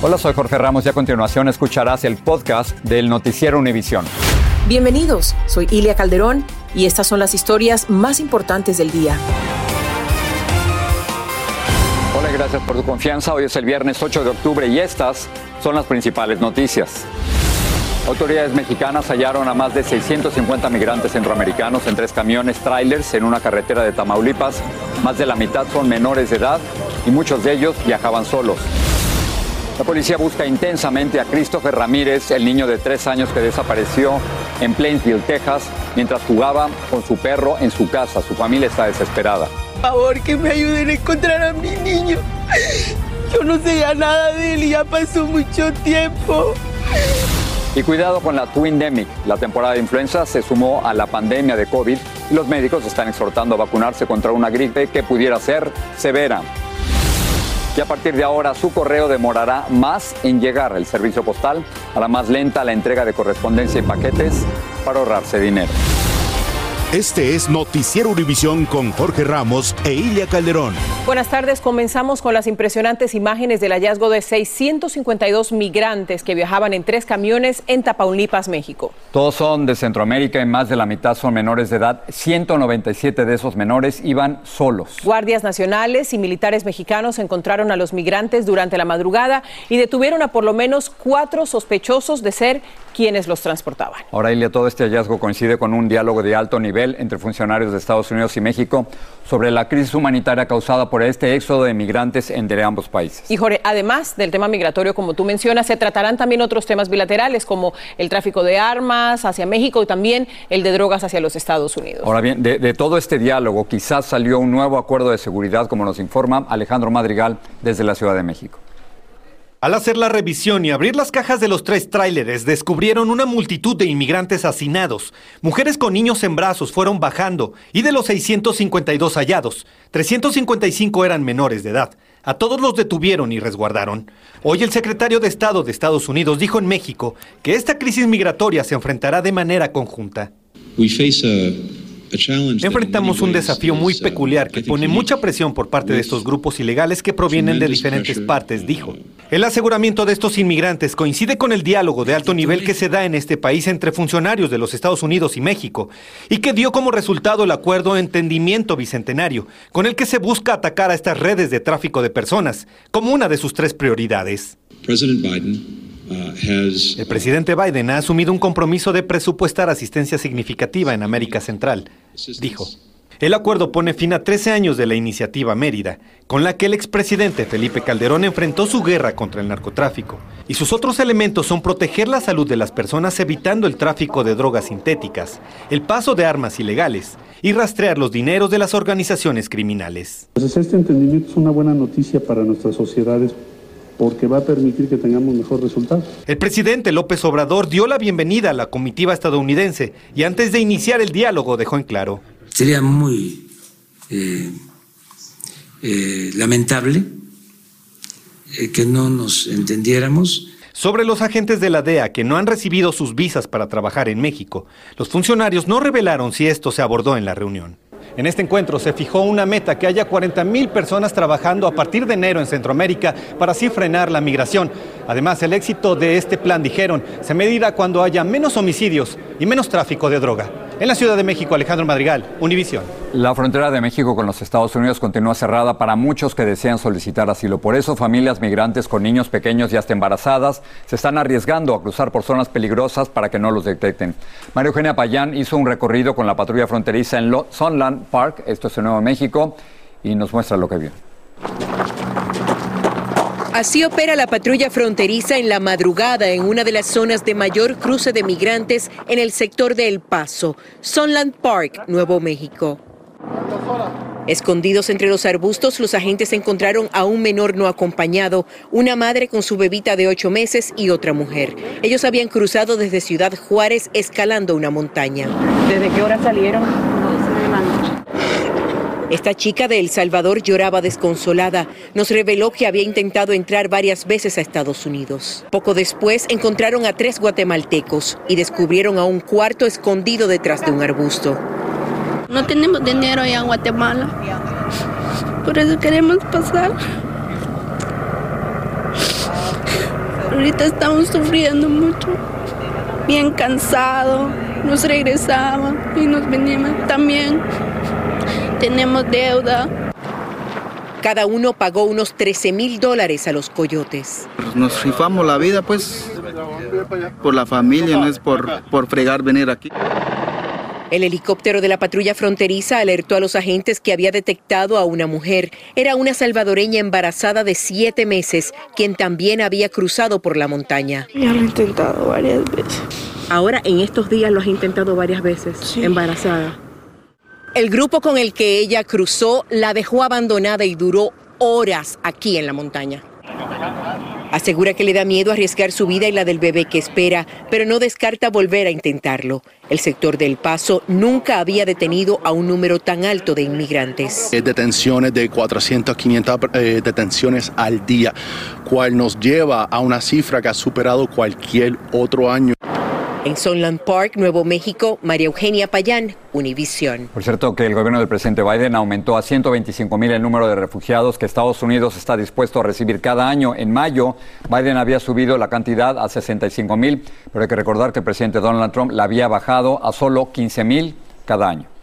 Hola, soy Jorge Ramos y a continuación escucharás el podcast del Noticiero Univisión. Bienvenidos, soy Ilia Calderón y estas son las historias más importantes del día. Hola, gracias por tu confianza. Hoy es el viernes 8 de octubre y estas son las principales noticias. Autoridades mexicanas hallaron a más de 650 migrantes centroamericanos en tres camiones trailers en una carretera de Tamaulipas. Más de la mitad son menores de edad y muchos de ellos viajaban solos. La policía busca intensamente a Christopher Ramírez, el niño de tres años que desapareció en Plainsville, Texas, mientras jugaba con su perro en su casa. Su familia está desesperada. Por favor, que me ayuden a encontrar a mi niño. Yo no sé ya nada de él y ya pasó mucho tiempo. Y cuidado con la Twindemic. La temporada de influenza se sumó a la pandemia de COVID y los médicos están exhortando a vacunarse contra una gripe que pudiera ser severa. Y a partir de ahora su correo demorará más en llegar. El servicio postal hará más lenta la entrega de correspondencia y paquetes para ahorrarse dinero. Este es Noticiero Univisión con Jorge Ramos e Ilia Calderón. Buenas tardes, comenzamos con las impresionantes imágenes del hallazgo de 652 migrantes que viajaban en tres camiones en Tapaulipas, México. Todos son de Centroamérica y más de la mitad son menores de edad. 197 de esos menores iban solos. Guardias nacionales y militares mexicanos encontraron a los migrantes durante la madrugada y detuvieron a por lo menos cuatro sospechosos de ser quienes los transportaban. Ahora, Ilia, todo este hallazgo coincide con un diálogo de alto nivel entre funcionarios de Estados Unidos y México sobre la crisis humanitaria causada por este éxodo de migrantes entre ambos países. Y Jorge, además del tema migratorio, como tú mencionas, se tratarán también otros temas bilaterales como el tráfico de armas hacia México y también el de drogas hacia los Estados Unidos. Ahora bien, de, de todo este diálogo quizás salió un nuevo acuerdo de seguridad, como nos informa Alejandro Madrigal desde la Ciudad de México. Al hacer la revisión y abrir las cajas de los tres tráileres, descubrieron una multitud de inmigrantes hacinados. Mujeres con niños en brazos fueron bajando y de los 652 hallados, 355 eran menores de edad. A todos los detuvieron y resguardaron. Hoy el secretario de Estado de Estados Unidos dijo en México que esta crisis migratoria se enfrentará de manera conjunta. Enfrentamos un desafío muy peculiar que pone mucha presión por parte de estos grupos ilegales que provienen de diferentes partes, dijo. El aseguramiento de estos inmigrantes coincide con el diálogo de alto nivel que se da en este país entre funcionarios de los Estados Unidos y México y que dio como resultado el acuerdo Entendimiento Bicentenario, con el que se busca atacar a estas redes de tráfico de personas como una de sus tres prioridades. El presidente Biden ha asumido un compromiso de presupuestar asistencia significativa en América Central, dijo. El acuerdo pone fin a 13 años de la iniciativa Mérida, con la que el expresidente Felipe Calderón enfrentó su guerra contra el narcotráfico. Y sus otros elementos son proteger la salud de las personas evitando el tráfico de drogas sintéticas, el paso de armas ilegales y rastrear los dineros de las organizaciones criminales. Pues este entendimiento es una buena noticia para nuestras sociedades porque va a permitir que tengamos mejor resultado. El presidente López Obrador dio la bienvenida a la comitiva estadounidense y antes de iniciar el diálogo dejó en claro. Sería muy eh, eh, lamentable eh, que no nos entendiéramos. Sobre los agentes de la DEA que no han recibido sus visas para trabajar en México, los funcionarios no revelaron si esto se abordó en la reunión. En este encuentro se fijó una meta que haya 40 mil personas trabajando a partir de enero en Centroamérica para así frenar la migración. Además, el éxito de este plan, dijeron, se medirá cuando haya menos homicidios y menos tráfico de droga. En la Ciudad de México, Alejandro Madrigal, Univisión. La frontera de México con los Estados Unidos continúa cerrada para muchos que desean solicitar asilo. Por eso, familias migrantes con niños pequeños y hasta embarazadas se están arriesgando a cruzar por zonas peligrosas para que no los detecten. María Eugenia Payán hizo un recorrido con la patrulla fronteriza en Sunland Park, esto es en Nuevo México, y nos muestra lo que vio. Así opera la patrulla fronteriza en la madrugada en una de las zonas de mayor cruce de migrantes en el sector de El Paso, Sunland Park, Nuevo México. Escondidos entre los arbustos, los agentes encontraron a un menor no acompañado, una madre con su bebita de ocho meses y otra mujer. Ellos habían cruzado desde Ciudad Juárez escalando una montaña. ¿Desde qué hora salieron? Esta chica de El Salvador lloraba desconsolada. Nos reveló que había intentado entrar varias veces a Estados Unidos. Poco después encontraron a tres guatemaltecos y descubrieron a un cuarto escondido detrás de un arbusto. No tenemos dinero allá en Guatemala. Por eso queremos pasar. Ahorita estamos sufriendo mucho, bien cansado. Nos regresamos y nos venimos también. Tenemos deuda. Cada uno pagó unos 13 mil dólares a los coyotes. Nos rifamos la vida, pues, por la familia, no es por, por fregar venir aquí. El helicóptero de la patrulla fronteriza alertó a los agentes que había detectado a una mujer. Era una salvadoreña embarazada de siete meses, quien también había cruzado por la montaña. Ya lo he intentado varias veces. Ahora, en estos días lo has intentado varias veces, embarazada. El grupo con el que ella cruzó la dejó abandonada y duró horas aquí en la montaña. Asegura que le da miedo arriesgar su vida y la del bebé que espera, pero no descarta volver a intentarlo. El sector del Paso nunca había detenido a un número tan alto de inmigrantes. Detenciones de 400 500 eh, detenciones al día, cual nos lleva a una cifra que ha superado cualquier otro año. En Sunland Park, Nuevo México, María Eugenia Payán, Univisión. Por cierto, que el gobierno del presidente Biden aumentó a 125 mil el número de refugiados que Estados Unidos está dispuesto a recibir cada año. En mayo, Biden había subido la cantidad a 65 mil, pero hay que recordar que el presidente Donald Trump la había bajado a solo 15 mil cada año.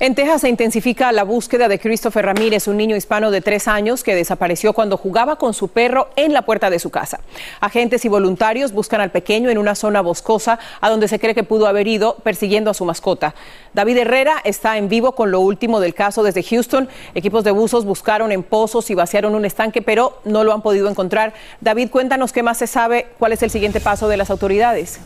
En Texas se intensifica la búsqueda de Christopher Ramírez, un niño hispano de tres años que desapareció cuando jugaba con su perro en la puerta de su casa. Agentes y voluntarios buscan al pequeño en una zona boscosa a donde se cree que pudo haber ido persiguiendo a su mascota. David Herrera está en vivo con lo último del caso desde Houston. Equipos de buzos buscaron en pozos y vaciaron un estanque, pero no lo han podido encontrar. David, cuéntanos qué más se sabe, cuál es el siguiente paso de las autoridades.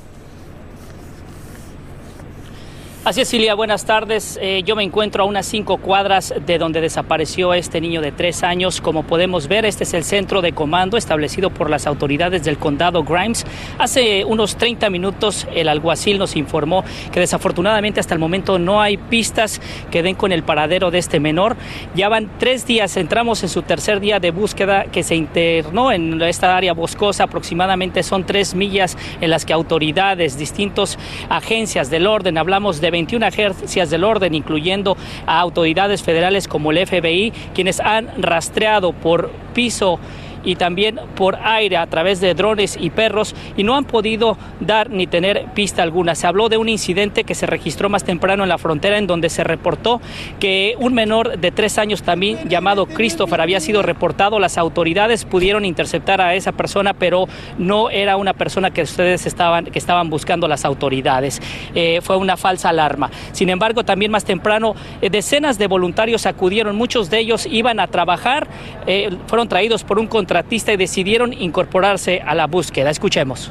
Así es, Silvia, buenas tardes. Eh, yo me encuentro a unas cinco cuadras de donde desapareció este niño de tres años. Como podemos ver, este es el centro de comando establecido por las autoridades del condado Grimes. Hace unos 30 minutos el alguacil nos informó que desafortunadamente hasta el momento no hay pistas que den con el paradero de este menor. Ya van tres días, entramos en su tercer día de búsqueda que se internó en esta área boscosa. Aproximadamente son tres millas en las que autoridades, distintas agencias del orden, hablamos de 21 agencias del orden, incluyendo a autoridades federales como el FBI, quienes han rastreado por piso y también por aire a través de drones y perros y no han podido dar ni tener pista alguna. Se habló de un incidente que se registró más temprano en la frontera en donde se reportó que un menor de tres años también llamado Christopher había sido reportado. Las autoridades pudieron interceptar a esa persona, pero no era una persona que ustedes estaban, que estaban buscando las autoridades. Eh, fue una falsa alarma. Sin embargo, también más temprano eh, decenas de voluntarios acudieron, muchos de ellos iban a trabajar, eh, fueron traídos por un contratista y decidieron incorporarse a la búsqueda. Escuchemos.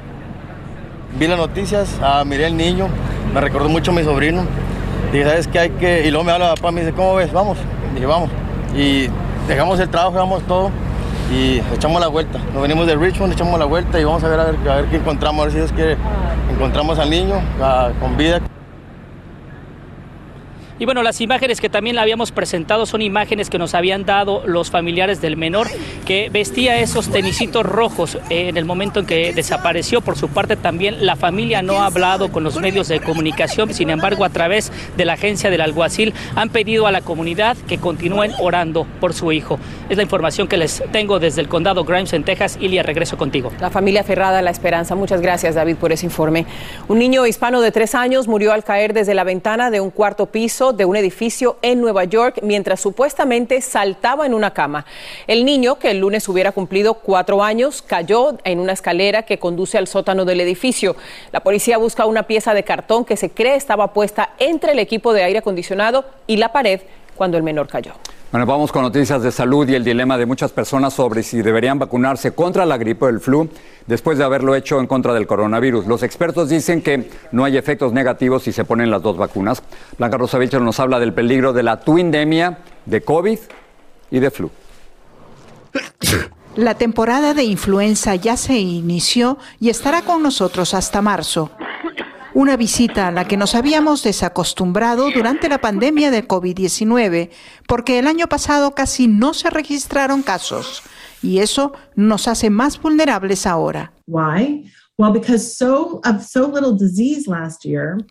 Vi las noticias, ah, miré el niño, me recordó mucho a mi sobrino. Dije, ¿sabes qué hay que...? Y luego me habla papá, me dice, ¿cómo ves? Vamos. Dije, vamos. Y dejamos el trabajo, dejamos todo y echamos la vuelta. Nos venimos de Richmond, echamos la vuelta y vamos a ver a ver, qué encontramos, a ver si Dios quiere. Encontramos al niño ah, con vida. Y bueno, las imágenes que también habíamos presentado son imágenes que nos habían dado los familiares del menor que vestía esos tenisitos rojos en el momento en que desapareció. Por su parte también la familia no ha hablado con los medios de comunicación, sin embargo a través de la agencia del alguacil han pedido a la comunidad que continúen orando por su hijo. Es la información que les tengo desde el condado Grimes en Texas. Ilia, regreso contigo. La familia aferrada a la esperanza. Muchas gracias David por ese informe. Un niño hispano de tres años murió al caer desde la ventana de un cuarto piso de un edificio en Nueva York mientras supuestamente saltaba en una cama. El niño, que el lunes hubiera cumplido cuatro años, cayó en una escalera que conduce al sótano del edificio. La policía busca una pieza de cartón que se cree estaba puesta entre el equipo de aire acondicionado y la pared cuando el menor cayó. Bueno, vamos con noticias de salud y el dilema de muchas personas sobre si deberían vacunarse contra la gripe o el flu después de haberlo hecho en contra del coronavirus. Los expertos dicen que no hay efectos negativos si se ponen las dos vacunas. Blanca Rosa nos habla del peligro de la tuindemia de COVID y de flu. La temporada de influenza ya se inició y estará con nosotros hasta marzo una visita a la que nos habíamos desacostumbrado durante la pandemia del COVID-19, porque el año pasado casi no se registraron casos, y eso nos hace más vulnerables ahora.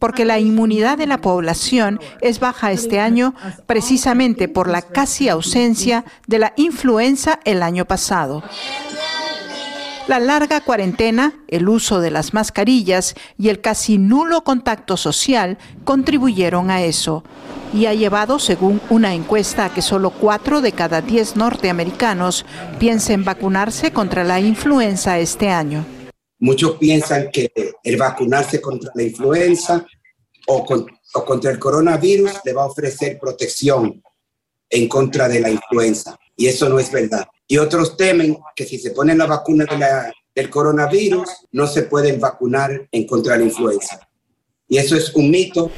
Porque la inmunidad de la población es baja este año precisamente por la casi ausencia de la influenza el año pasado. La larga cuarentena, el uso de las mascarillas y el casi nulo contacto social contribuyeron a eso y ha llevado, según una encuesta, a que solo 4 de cada 10 norteamericanos piensen vacunarse contra la influenza este año. Muchos piensan que el vacunarse contra la influenza o, o contra el coronavirus le va a ofrecer protección en contra de la influenza. Y eso no es verdad. Y otros temen que si se ponen la vacuna del coronavirus, no se pueden vacunar en contra de la influenza. Y eso es un mito.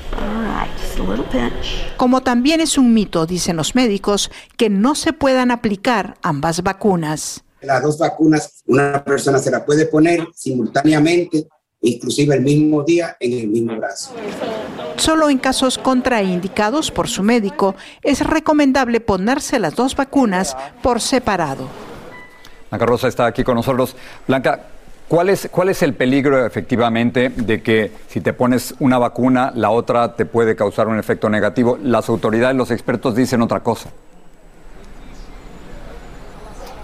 Como también es un mito, dicen los médicos, que no se puedan aplicar ambas vacunas. Las dos vacunas, una persona se la puede poner simultáneamente, inclusive el mismo día, en el mismo brazo. Solo en casos contraindicados por su médico es recomendable ponerse las dos vacunas por separado. Blanca Rosa está aquí con nosotros. Blanca, ¿cuál es, ¿cuál es el peligro efectivamente de que si te pones una vacuna, la otra te puede causar un efecto negativo? Las autoridades, los expertos dicen otra cosa.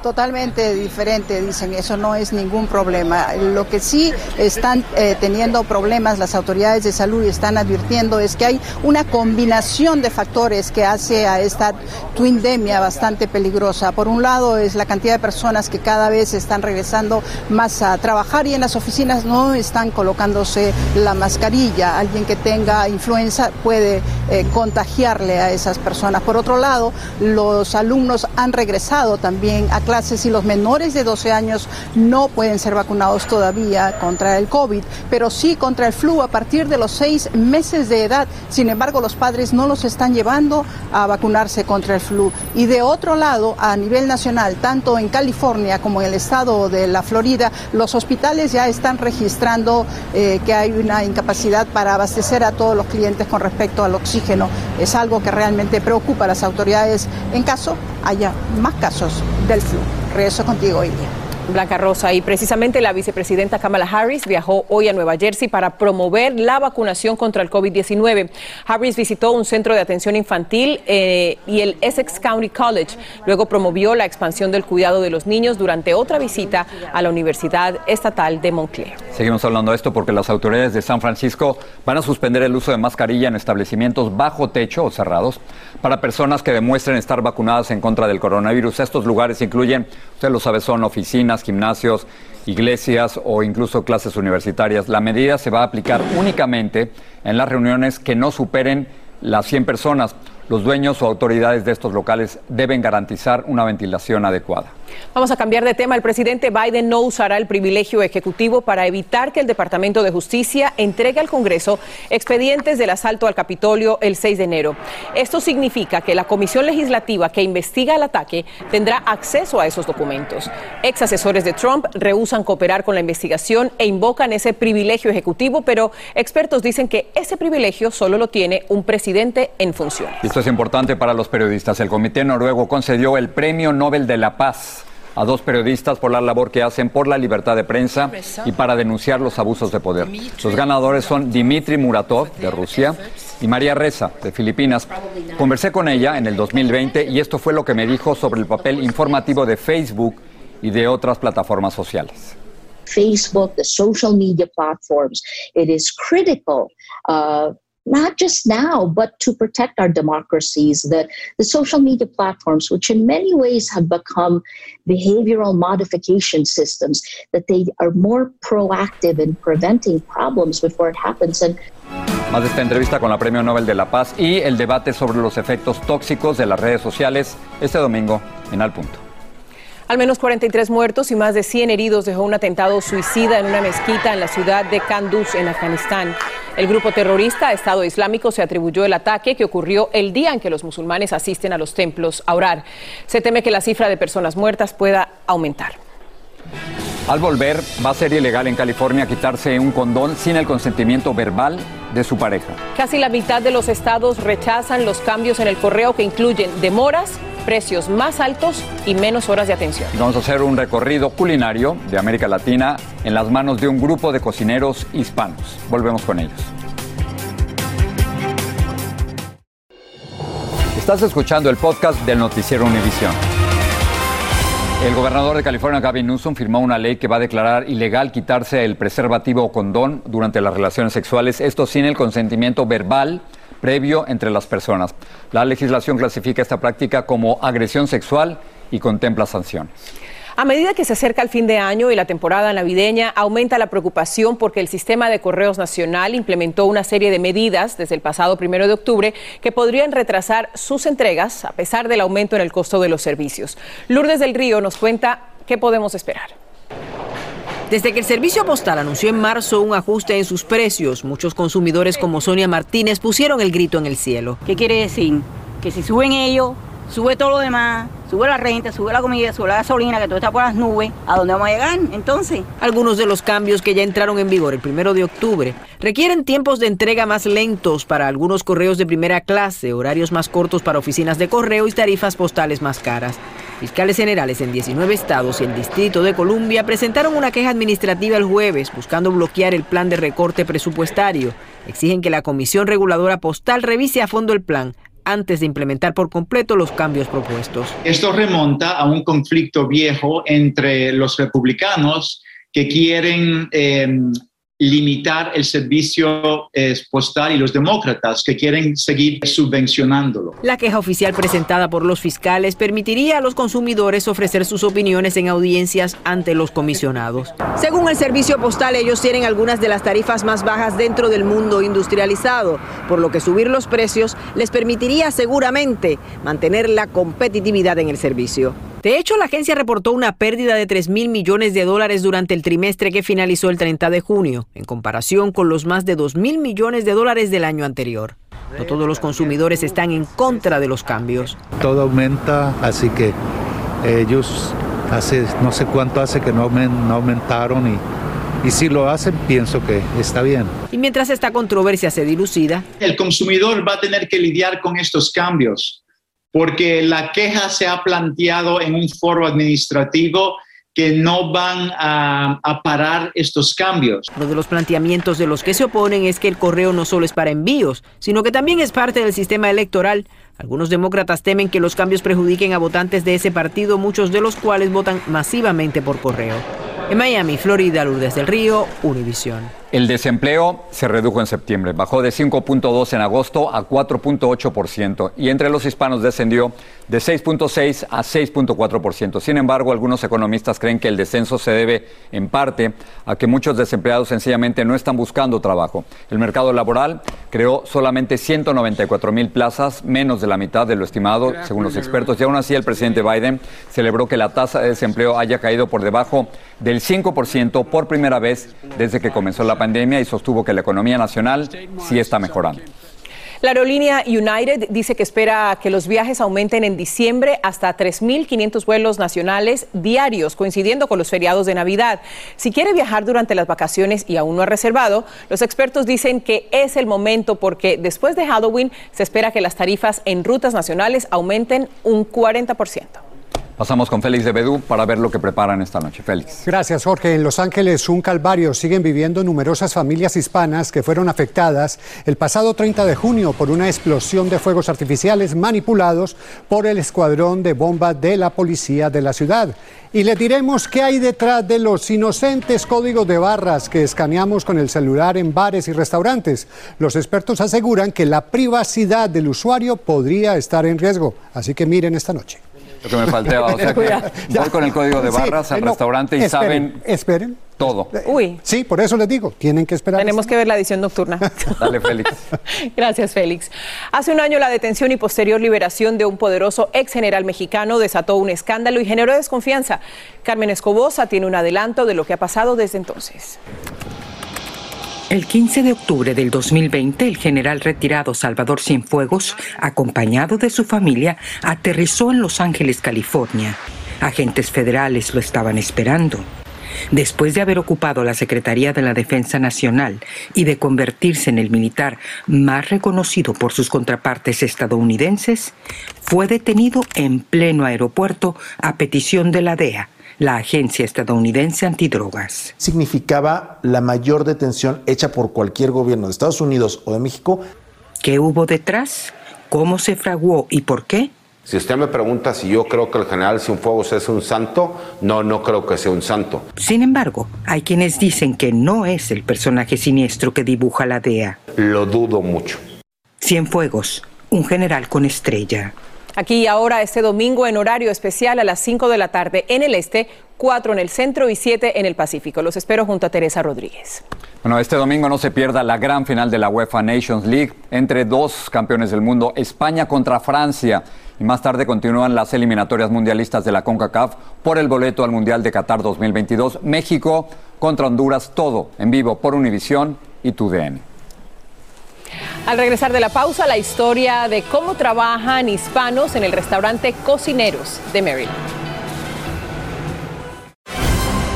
Totalmente diferente, dicen, eso no es ningún problema. Lo que sí están eh, teniendo problemas las autoridades de salud y están advirtiendo es que hay una combinación de factores que hace a esta twindemia bastante peligrosa. Por un lado es la cantidad de personas que cada vez están regresando más a trabajar y en las oficinas no están colocándose la mascarilla. Alguien que tenga influenza puede eh, contagiarle a esas personas. Por otro lado, los alumnos han regresado también a clases y los menores de 12 años no pueden ser vacunados todavía contra el COVID, pero sí contra el flu a partir de los seis meses de edad. Sin embargo, los padres no los están llevando a vacunarse contra el flu. Y de otro lado, a nivel nacional, tanto en California como en el estado de la Florida, los hospitales ya están registrando eh, que hay una incapacidad para abastecer a todos los clientes con respecto al oxígeno. Es algo que realmente preocupa a las autoridades en caso haya más casos del flu. Regreso contigo, Ilia. Blanca Rosa. Y precisamente la vicepresidenta Kamala Harris viajó hoy a Nueva Jersey para promover la vacunación contra el COVID-19. Harris visitó un centro de atención infantil eh, y el Essex County College. Luego promovió la expansión del cuidado de los niños durante otra visita a la Universidad Estatal de Montclair. Seguimos hablando de esto porque las autoridades de San Francisco van a suspender el uso de mascarilla en establecimientos bajo techo o cerrados para personas que demuestren estar vacunadas en contra del coronavirus. Estos lugares incluyen, usted lo sabe, son oficinas gimnasios, iglesias o incluso clases universitarias. La medida se va a aplicar únicamente en las reuniones que no superen las 100 personas. Los dueños o autoridades de estos locales deben garantizar una ventilación adecuada. Vamos a cambiar de tema. El presidente Biden no usará el privilegio ejecutivo para evitar que el Departamento de Justicia entregue al Congreso expedientes del asalto al Capitolio el 6 de enero. Esto significa que la Comisión Legislativa que investiga el ataque tendrá acceso a esos documentos. Ex asesores de Trump rehusan cooperar con la investigación e invocan ese privilegio ejecutivo, pero expertos dicen que ese privilegio solo lo tiene un presidente en funciones. Esto es importante para los periodistas. El Comité Noruego concedió el Premio Nobel de la Paz a dos periodistas por la labor que hacen por la libertad de prensa y para denunciar los abusos de poder. Los ganadores son Dmitry Muratov, de Rusia, y María Reza, de Filipinas. Conversé con ella en el 2020 y esto fue lo que me dijo sobre el papel informativo de Facebook y de otras plataformas sociales. Facebook, the social media platforms, it is critical uh, not just now, but to protect our democracies, that the social media platforms, which in many ways have become behavioral modification systems, that they are more proactive in preventing problems before it happens. And Más de esta entrevista con la Premio Nobel de la Paz y el debate sobre los efectos tóxicos de las redes sociales este domingo en Al Punto. Al menos 43 muertos y más de 100 heridos dejó un atentado suicida en una mezquita en la ciudad de Kanduz, en Afganistán. El grupo terrorista Estado Islámico se atribuyó el ataque que ocurrió el día en que los musulmanes asisten a los templos a orar. Se teme que la cifra de personas muertas pueda aumentar. Al volver, va a ser ilegal en California quitarse un condón sin el consentimiento verbal de su pareja. Casi la mitad de los estados rechazan los cambios en el correo que incluyen demoras, precios más altos y menos horas de atención. Vamos a hacer un recorrido culinario de América Latina en las manos de un grupo de cocineros hispanos. Volvemos con ellos. Estás escuchando el podcast del noticiero Univisión. El gobernador de California, Gavin Newsom, firmó una ley que va a declarar ilegal quitarse el preservativo o condón durante las relaciones sexuales, esto sin el consentimiento verbal previo entre las personas. La legislación clasifica esta práctica como agresión sexual y contempla sanciones. A medida que se acerca el fin de año y la temporada navideña, aumenta la preocupación porque el sistema de correos nacional implementó una serie de medidas desde el pasado primero de octubre que podrían retrasar sus entregas a pesar del aumento en el costo de los servicios. Lourdes del Río nos cuenta qué podemos esperar. Desde que el servicio postal anunció en marzo un ajuste en sus precios, muchos consumidores como Sonia Martínez pusieron el grito en el cielo. ¿Qué quiere decir? Que si suben ellos, sube todo lo demás, sube la renta, sube la comida, sube la gasolina, que todo está por las nubes. ¿A dónde vamos a llegar entonces? Algunos de los cambios que ya entraron en vigor el primero de octubre requieren tiempos de entrega más lentos para algunos correos de primera clase, horarios más cortos para oficinas de correo y tarifas postales más caras. Fiscales generales en 19 estados y el Distrito de Columbia presentaron una queja administrativa el jueves buscando bloquear el plan de recorte presupuestario. Exigen que la Comisión Reguladora Postal revise a fondo el plan antes de implementar por completo los cambios propuestos. Esto remonta a un conflicto viejo entre los republicanos que quieren eh, limitar el servicio eh, postal y los demócratas que quieren seguir subvencionándolo. La queja oficial presentada por los fiscales permitiría a los consumidores ofrecer sus opiniones en audiencias ante los comisionados. Según el servicio postal, ellos tienen algunas de las tarifas más bajas dentro del mundo industrializado, por lo que subir los precios les permitiría seguramente mantener la competitividad en el servicio. De hecho, la agencia reportó una pérdida de 3 mil millones de dólares durante el trimestre que finalizó el 30 de junio, en comparación con los más de 2 mil millones de dólares del año anterior. No todos los consumidores están en contra de los cambios. Todo aumenta, así que ellos hace no sé cuánto hace que no, no aumentaron y y si lo hacen, pienso que está bien. Y mientras esta controversia se dilucida, el consumidor va a tener que lidiar con estos cambios porque la queja se ha planteado en un foro administrativo que no van a, parar estos cambios. Uno de los planteamientos de los que se oponen es que el correo no solo es para envíos, sino que también es parte del sistema electoral. Algunos demócratas temen que los cambios perjudiquen a votantes de ese partido, muchos de los cuales votan masivamente por correo. En Miami, Florida, Lourdes del Río, Univisión. El desempleo se redujo en septiembre, bajó de 5.2 en agosto a 4.8% y entre los hispanos descendió de 6.6 a 6.4%. Sin embargo, algunos economistas creen que el descenso se debe en parte a que muchos desempleados sencillamente no están buscando trabajo. El mercado laboral creó solamente 194 mil plazas, menos de la mitad de lo estimado, según los expertos, y aún así el presidente Biden celebró que la tasa de desempleo haya caído por debajo del 5% por primera vez desde que comenzó la pandemia y sostuvo que la economía nacional sí está mejorando. La aerolínea United dice que espera que los viajes aumenten en diciembre hasta 3.500 vuelos nacionales diarios, coincidiendo con los feriados de Navidad. Si quiere viajar durante las vacaciones y aún no ha reservado, los expertos dicen que es el momento porque después de Halloween se espera que las tarifas en rutas nacionales aumenten un 40%. Pasamos con Félix de Bedú para ver lo que preparan esta noche. Félix. Gracias, Jorge. En Los Ángeles, un calvario. Siguen viviendo numerosas familias hispanas que fueron afectadas el pasado 30 de junio por una explosión de fuegos artificiales manipulados por el escuadrón de bomba de la policía de la ciudad. Y le diremos qué hay detrás de los inocentes códigos de barras que escaneamos con el celular en bares y restaurantes. Los expertos aseguran que la privacidad del usuario podría estar en riesgo. Así que miren esta noche. Lo que me faltaba. O sea que voy con el código de barras al restaurante y saben. Esperen. Todo. Uy. Sí, por eso les digo, tienen que esperar. Tenemos que ver la edición nocturna. Dale, Félix. Gracias, Félix. Hace un año la detención y posterior liberación de un poderoso ex general mexicano desató un escándalo y generó desconfianza. Carmen Escobosa tiene un adelanto de lo que ha pasado desde entonces. El 15 de octubre del 2020, el general retirado Salvador Cienfuegos, acompañado de su familia, aterrizó en Los Ángeles, California. Agentes federales lo estaban esperando. Después de haber ocupado la Secretaría de la Defensa Nacional y de convertirse en el militar más reconocido por sus contrapartes estadounidenses, fue detenido en pleno aeropuerto a petición de la DEA, la Agencia Estadounidense Antidrogas. Significaba la mayor detención hecha por cualquier gobierno de Estados Unidos o de México. ¿Qué hubo detrás? ¿Cómo se fraguó y por qué? Si usted me pregunta si yo creo que el general Cienfuegos es un santo, no, no creo que sea un santo. Sin embargo, hay quienes dicen que no es el personaje siniestro que dibuja la DEA. Lo dudo mucho. Cienfuegos, un general con estrella. Aquí y ahora este domingo en horario especial a las 5 de la tarde en el este, 4 en el centro y 7 en el Pacífico. Los espero junto a Teresa Rodríguez. Bueno, este domingo no se pierda la gran final de la UEFA Nations League entre dos campeones del mundo, España contra Francia. Y más tarde continúan las eliminatorias mundialistas de la CONCACAF por el boleto al Mundial de Qatar 2022. México contra Honduras, todo en vivo por Univisión y TUDN. Al regresar de la pausa, la historia de cómo trabajan hispanos en el restaurante Cocineros de Maryland.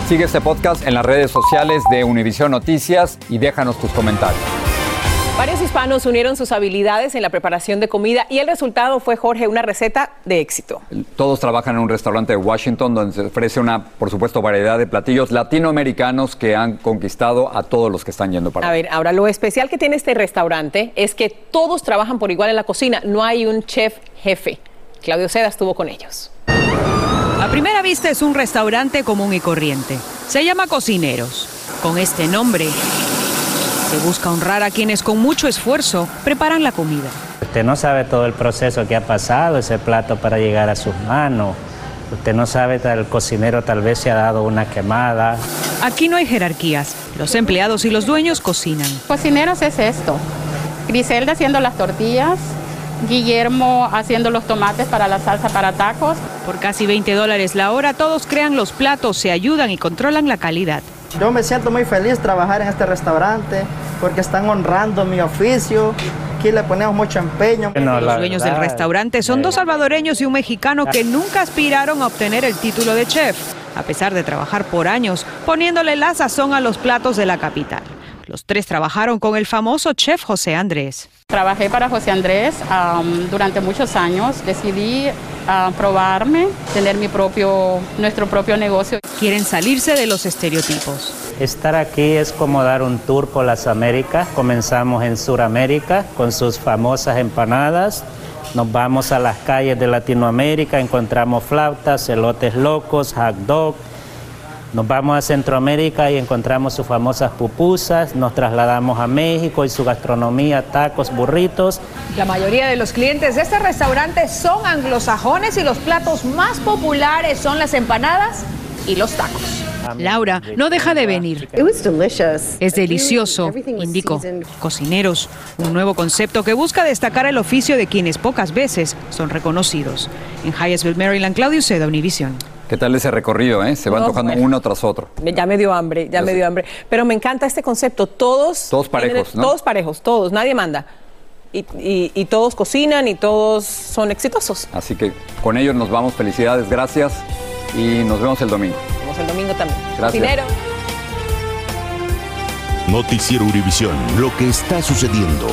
Sigue este podcast en las redes sociales de Univisión Noticias y déjanos tus comentarios. Varios hispanos unieron sus habilidades en la preparación de comida y el resultado fue, Jorge, una receta de éxito. Todos trabajan en un restaurante de Washington donde se ofrece una, por supuesto, variedad de platillos latinoamericanos que han conquistado a todos los que están yendo para A ver, ahora lo especial que tiene este restaurante es que todos trabajan por igual en la cocina, no hay un chef jefe. Claudio Seda estuvo con ellos. A primera vista es un restaurante común y corriente. Se llama Cocineros. Con este nombre se busca honrar a quienes con mucho esfuerzo preparan la comida. Usted no sabe todo el proceso que ha pasado ese plato para llegar a sus manos. Usted no sabe, el cocinero tal vez se ha dado una quemada. Aquí no hay jerarquías. Los empleados y los dueños cocinan. Cocineros es esto. Griselda haciendo las tortillas, Guillermo haciendo los tomates para la salsa para tacos. Por casi 20 dólares la hora, todos crean los platos, se ayudan y controlan la calidad. Yo me siento muy feliz trabajar en este restaurante porque están honrando mi oficio. Aquí le ponemos mucho empeño. Los dueños del restaurante son dos salvadoreños y un mexicano que nunca aspiraron a obtener el título de chef, a pesar de trabajar por años poniéndole la sazón a los platos de la capital. Los tres trabajaron con el famoso chef José Andrés. Trabajé para José Andrés um, durante muchos años. Decidí uh, probarme, tener mi propio, nuestro propio negocio. Quieren salirse de los estereotipos. Estar aquí es como dar un tour por las Américas. Comenzamos en Sudamérica con sus famosas empanadas. Nos vamos a las calles de Latinoamérica, encontramos flautas, elotes locos, hot dog, nos vamos a Centroamérica y encontramos sus famosas pupusas, nos trasladamos a México y su gastronomía, tacos, burritos. La mayoría de los clientes de este restaurante son anglosajones y los platos más populares son las empanadas y los tacos. Laura no deja de venir. Es delicioso, indicó. Cocineros, un nuevo concepto que busca destacar el oficio de quienes pocas veces son reconocidos. En Hyattsville, Maryland, Claudio Seda, Univision. ¿Qué tal ese recorrido? Eh? Se va antojando uno tras otro. Ya me dio hambre, ya me dio hambre. Pero me encanta este concepto. Todos. Todos parejos, ¿no? Todos parejos, todos. Nadie manda. Y, y, todos cocinan y todos son exitosos. Así que con ellos nos vamos. Felicidades, gracias. Y nos vemos el domingo. Nos vemos el domingo también. Gracias. Dinero. Noticiero Univisión. Lo que está sucediendo.